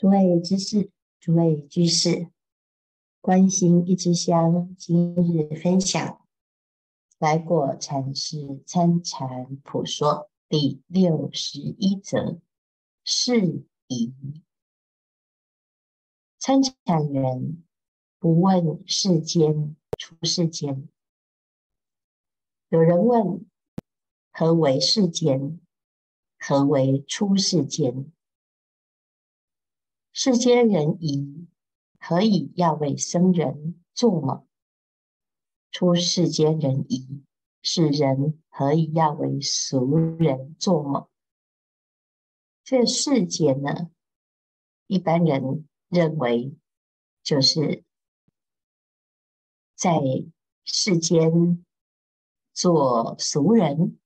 诸位居士，诸位居士，关心一支香，今日分享来果禅师参禅普说第六十一则，是疑。参禅人不问世间出世间。有人问：何为世间？何为出世间？世间人疑，何以要为僧人做梦？出世间人疑，世人何以要为俗人做梦？这世间呢，一般人认为就是在世间做俗人，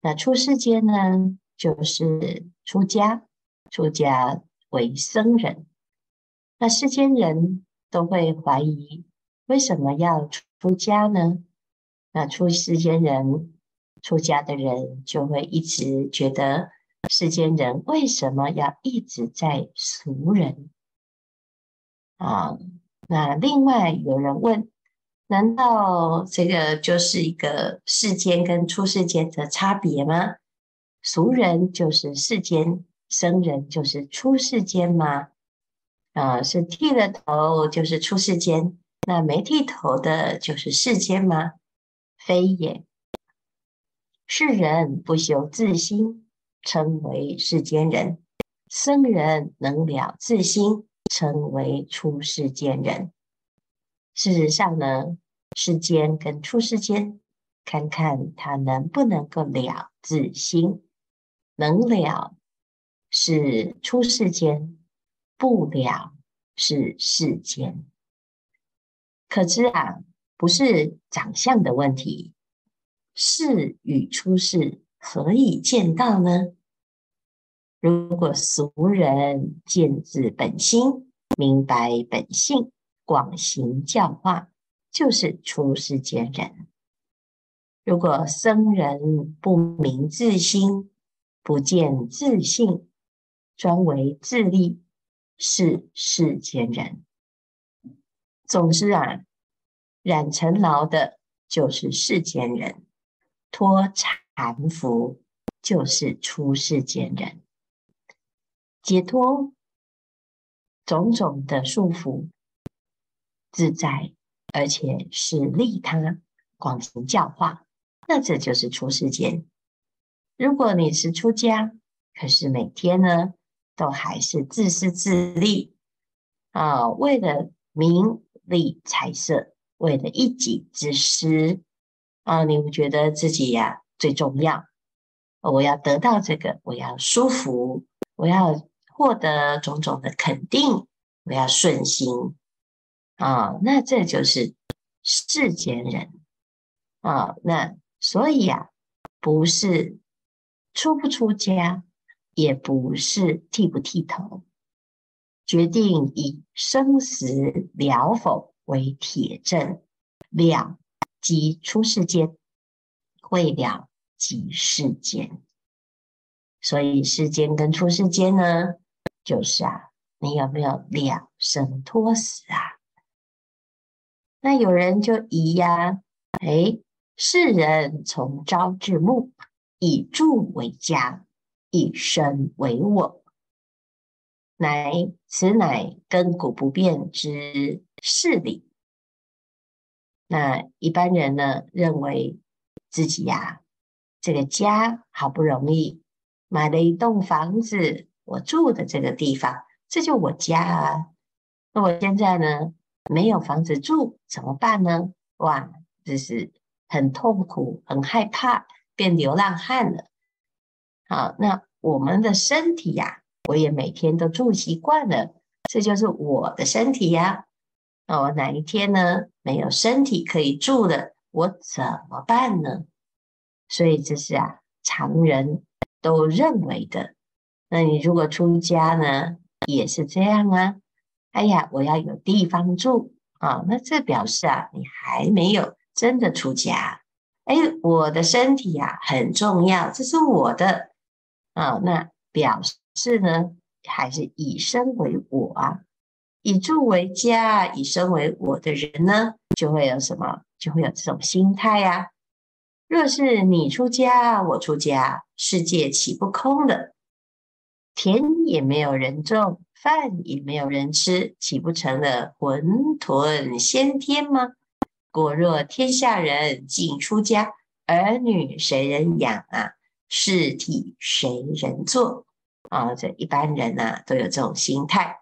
那出世间呢，就是出家。出家为僧人，那世间人都会怀疑，为什么要出家呢？那出世间人出家的人就会一直觉得，世间人为什么要一直在俗人？啊，那另外有人问，难道这个就是一个世间跟出世间的差别吗？俗人就是世间。僧人就是出世间吗？啊，是剃了头就是出世间，那没剃头的就是世间吗？非也。世人不修自心，称为世间人；僧人能了自心，称为出世间人。事实上呢，世间跟出世间，看看他能不能够了自心，能了。是出世间，不了是世间。可知啊，不是长相的问题。世与出世何以见道呢？如果俗人见自本心，明白本性，广行教化，就是出世间人。如果僧人不明自心，不见自性。专为自利，是世间人。总之啊，染尘劳的就是世间人，脱缠缚就是出世间人，解脱种种的束缚，自在而且是利他，广行教化，那这就是出世间。如果你是出家，可是每天呢，都还是自私自利啊！为了名利财色，为了一己之私啊！你们觉得自己呀、最重要，我要得到这个，我要舒服，我要获得种种的肯定，我要顺心啊！那这就是世间人啊！那所以呀、啊，不是出不出家。也不是剃不剃头，决定以生死了否为铁证，了即出世间，未了即世间。所以世间跟出世间呢，就是啊，你有没有了生脱死啊？那有人就疑呀，哎，世人从朝至暮，以住为家。以身为我，乃此乃亘古不变之事理。那一般人呢，认为自己呀、这个家好不容易买了一栋房子，我住的这个地方，这就我家啊。那我现在呢，没有房子住，怎么办呢？哇，这是很痛苦，很害怕，变流浪汉了。好，那我们的身体呀、我也每天都住习惯了，这就是我的身体呀。那我哪一天呢，没有身体可以住了，我怎么办呢？所以这是啊，常人都认为的。那你如果出家呢，也是这样啊。哎呀，我要有地方住啊，那这表示啊，你还没有真的出家。哎，我的身体呀、啊，很重要，这是我的。啊、那表示呢，还是以身为我啊？以住为家，以身为我的人呢，就会有什么？就会有这种心态呀、啊。若是你出家，我出家，世界岂不空了？田也没有人种，饭也没有人吃，岂不成了混沌先天吗？果若天下人尽出家，儿女谁人养啊？事体谁人做？啊，这一般人呐、啊，都有这种心态。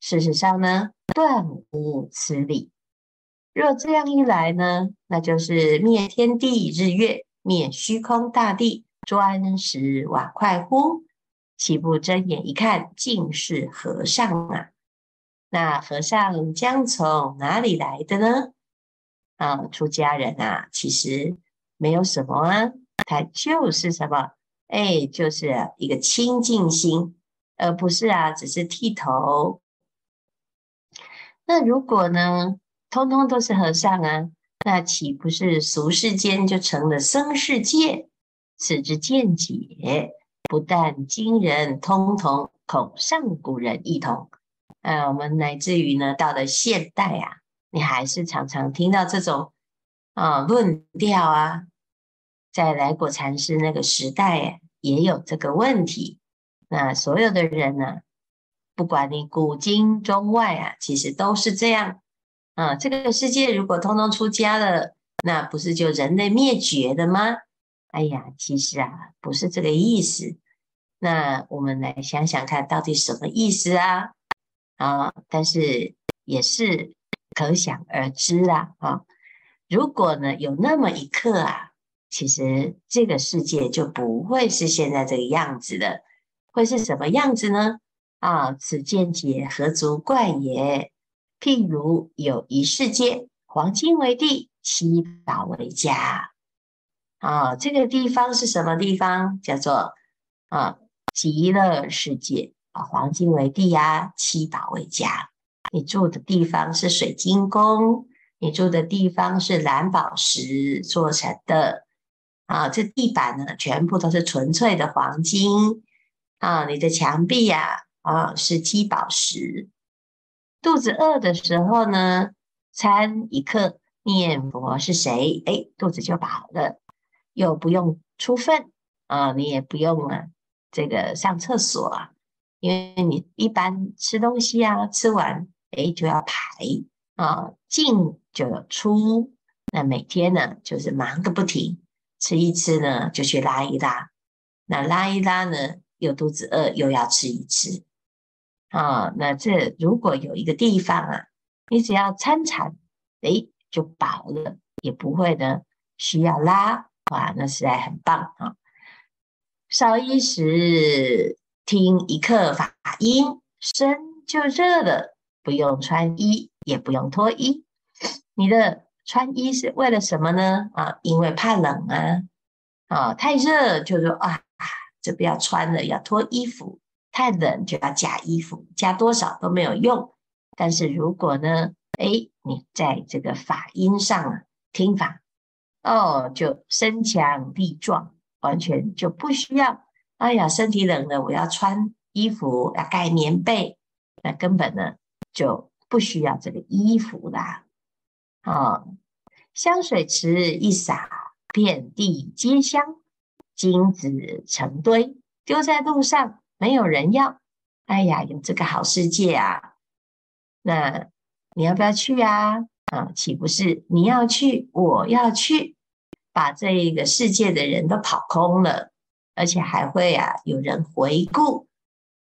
事实上呢，断无此理。若这样一来呢，那就是灭天地日月，灭虚空大地，砖石瓦块乎？岂不睁眼一看，尽是和尚啊？那和尚将从哪里来的呢？啊，出家人啊，其实没有什么啊，它就是什么？哎，就是一个清净心，而不是啊，只是剃头。那如果呢，通通都是和尚啊，那岂不是俗世间就成了僧世界？此之见解，不但今人通同，恐上古人一同。呃，我们乃至于呢，到了现代啊，你还是常常听到这种啊论调啊。在来果禅师那个时代，也有这个问题。那所有的人呢，不管你古今中外啊，其实都是这样。啊，这个世界如果通通出家了，那不是就人类灭绝的吗？哎呀，其实啊，不是这个意思。那我们来想想看，到底什么意思啊？啊，但是也是可想而知啦。啊，如果呢，有那么一刻啊。其实这个世界就不会是现在这个样子的，会是什么样子呢？啊，此见解何足怪也？譬如有一世界，黄金为地，七宝为家。啊，这个地方是什么地方？叫做啊极乐世界啊，黄金为地啊，七宝为家。你住的地方是水晶宫，你住的地方是蓝宝石做成的。啊，这地板呢，全部都是纯粹的黄金啊！你的墙壁呀，啊，是七宝石。肚子饿的时候呢，餐一刻念佛是谁？哎，肚子就饱了，又不用出粪啊，你也不用啊，这个上厕所啊，因为你一般吃东西啊，吃完哎就要排啊，进就要出，那每天呢就是忙个不停。吃一吃呢，就去拉一拉。那拉一拉呢，又肚子饿，又要吃一吃。啊，那这如果有一个地方啊，你只要参禅，哎，就饱了，也不会呢需要拉。哇，那实在很棒啊！少一时，听一刻法音，身就热了，不用穿衣，也不用脱衣。你的。穿衣是为了什么呢？啊，因为怕冷啊，啊，太热就说啊，就不要穿了，要脱衣服；太冷就要加衣服，加多少都没有用。但是如果呢，哎，你在这个法音上啊，听法，哦，就身强力壮，完全就不需要。哎呀，身体冷了，我要穿衣服，要盖棉被，那根本呢就不需要这个衣服啦。啊，香水池一洒，遍地皆香，金子成堆，丢在路上，没有人要。哎呀，有这个好世界啊！那你要不要去啊？啊，岂不是你要去，我要去，把这一个世界的人都跑空了，而且还会啊有人回顾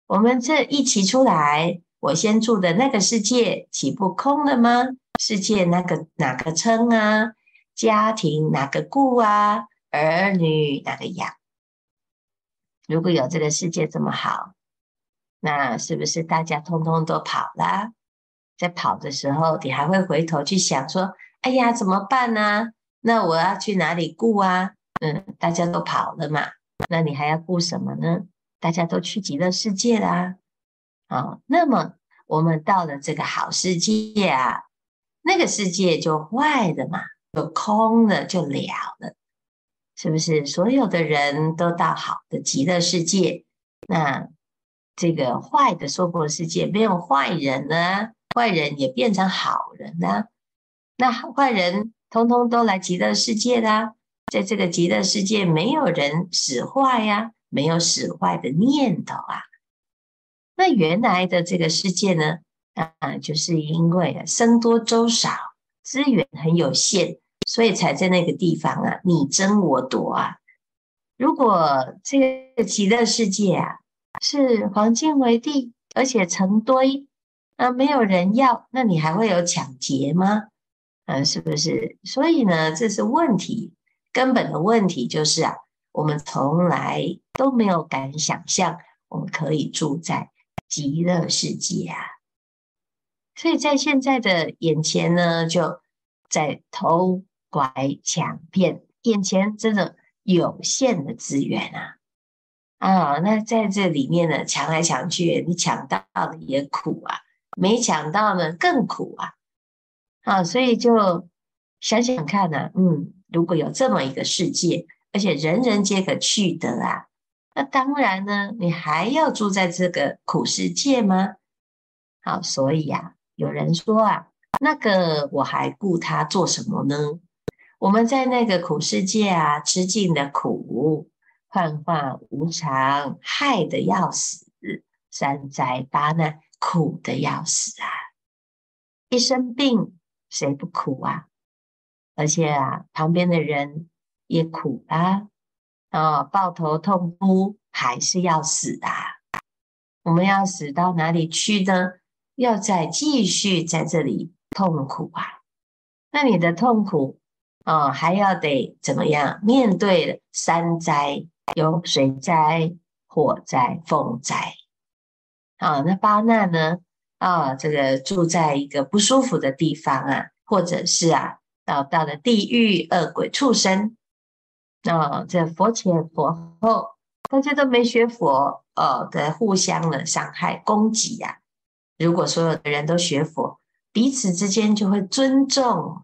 我们这一起出来，我先住的那个世界，岂不空了吗？世界那个哪个称啊？家庭哪个顾啊？儿女哪个养？如果有这个世界这么好，那是不是大家通通都跑了？在跑的时候，你还会回头去想说：“哎呀，怎么办呢？那我要去哪里顾啊？”嗯，大家都跑了嘛，那你还要顾什么呢？大家都去极乐世界啦。好，那么我们到了这个好世界啊。那个世界就坏的嘛，就空了，就了了，是不是？所有的人都到好的极乐世界，那这个坏的娑婆世界没有坏人呢，坏人也变成好人呢，那坏人通通都来极乐世界啦，在这个极乐世界没有人使坏呀，没有使坏的念头啊。那原来的这个世界呢，啊，就是因为僧多粥少，资源很有限，所以才在那个地方啊，你争我夺啊。如果这个极乐世界啊，是黄金为地，而且成堆，啊，没有人要，那你还会有抢劫吗？嗯，是不是？所以呢，这是问题，根本的问题就是啊，我们从来都没有敢想象，我们可以住在极乐世界啊。所以在现在的眼前呢，就在偷拐抢骗，眼前真的有限的资源啊。啊，那在这里面呢，抢来抢去，你抢到了也苦啊，没抢到呢更苦啊。啊，所以就想想看呢，嗯，如果有这么一个世界，而且人人皆可去得啊，那当然呢，你还要住在这个苦世界吗？好，所以呀，有人说啊，那个我还顾他做什么呢？我们在那个苦世界啊，吃尽了苦。幻化无常，害得要死；三灾八难，苦得要死啊！一生病，谁不苦啊？而且啊，旁边的人也苦啊！啊，抱头痛哭，还是要死啊！我们要死到哪里去呢？要再继续在这里痛苦啊！那你的痛苦啊，还要得怎么样？面对三灾。有水灾、火灾、风灾，啊，那八难呢？啊，这个住在一个不舒服的地方啊，或者是啊，到到了地狱、恶鬼、畜生，啊，这佛前佛后，大家都没学佛，哦，在互相的伤害、攻击呀、啊。如果所有的人都学佛，彼此之间就会尊重，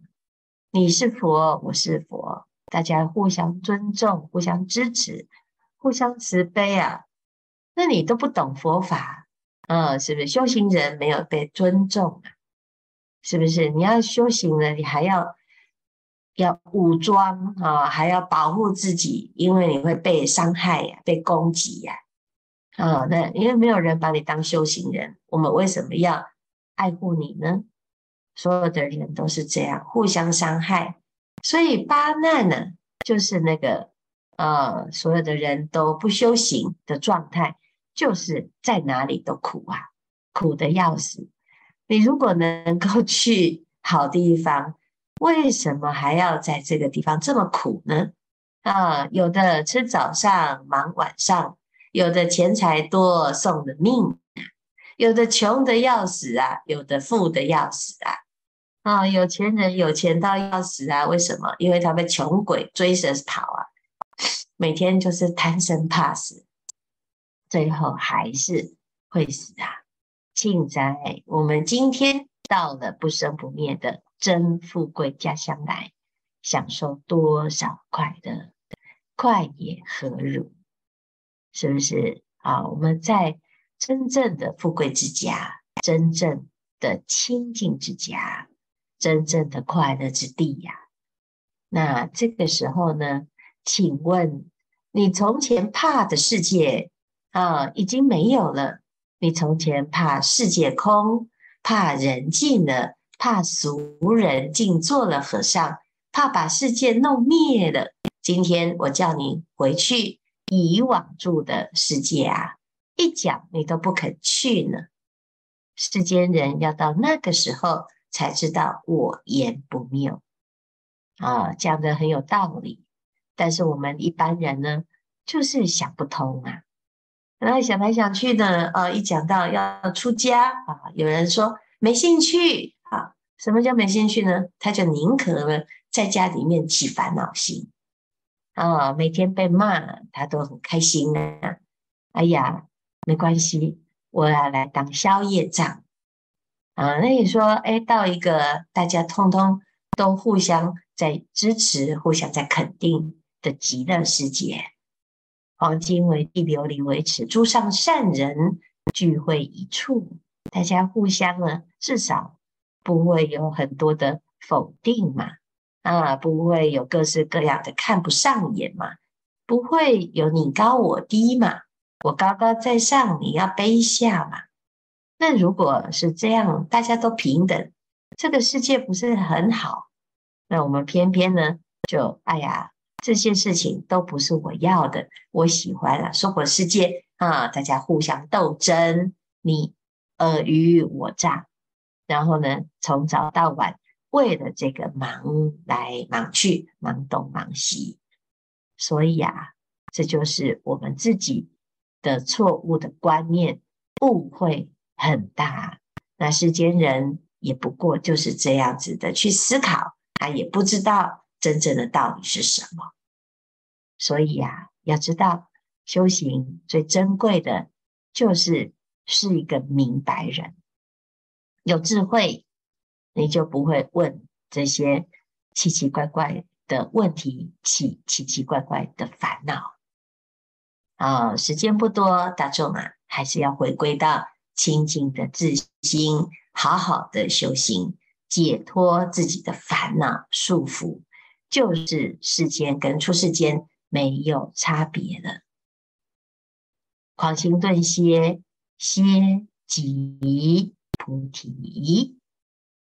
你是佛，我是佛。大家互相尊重，互相支持，互相慈悲啊！那你都不懂佛法，嗯，是不是？修行人没有被尊重啊？是不是？你要修行了，你还要要武装啊，还要保护自己，因为你会被伤害呀、被攻击呀、啊，那因为没有人把你当修行人，我们为什么要爱护你呢？所有的人都是这样，互相伤害。所以八难呢，就是那个呃，所有的人都不修行的状态，就是在哪里都苦啊，苦的要死。你如果能够去好地方，为什么还要在这个地方这么苦呢？啊，有的吃早上忙晚上，有的钱财多送的命，有的穷得要死啊，有的富得要死啊。啊，有钱人有钱到要死啊！为什么？因为他被穷鬼追着跑啊，每天就是贪生怕死，最后还是会死啊！庆哉，我们今天到了不生不灭的真富贵家乡来，享受多少快乐，快也何如？是不是？啊，我们在真正的富贵之家，真正的清净之家。真正的快乐之地呀，那这个时候呢，请问你从前怕的世界啊，已经没有了。你从前怕世界空，怕人尽了，怕俗人尽做了和尚，怕把世界弄灭了。今天我叫你回去以往住的世界啊，一讲你都不肯去呢。世间人要到那个时候。才知道我言不谬啊，讲的很有道理。但是我们一般人呢，就是想不通啊。然后想来想去呢，啊，一讲到要出家啊，有人说没兴趣啊。什么叫没兴趣呢？他就宁可呢在家里面起烦恼心啊，每天被骂，他都很开心啊。哎呀，没关系，我要来当宵夜长。啊，那你说，哎，到一个大家通通都互相在支持、互相在肯定的极乐世界，黄金为地，琉璃为齿，诸上善人聚会一处，大家互相呢，至少不会有很多的否定嘛，啊，不会有各式各样的看不上眼嘛，不会有你高我低嘛，我高高在上，你要卑下嘛。那如果是这样，大家都平等，这个世界不是很好？那我们偏偏呢，就哎呀。这些事情都不是我要的，我喜欢了娑婆世界啊，大家互相斗争，你尔虞我诈，然后呢，从早到晚为了这个忙来忙去，忙东忙西，所以啊，这就是我们自己的错误的观念，误会很大。那世间人也不过就是这样子的去思考，他也不知道。真正的道理是什么？所以呀，要知道修行最珍贵的，就是是一个明白人，有智慧，你就不会问这些奇奇怪怪的问题，起奇奇怪怪的烦恼。啊，时间不多，大众啊，还是要回归到清净的自心，好好的修行，解脱自己的烦恼束缚。就是世间跟出世间没有差别了。狂心顿歇，歇即菩提。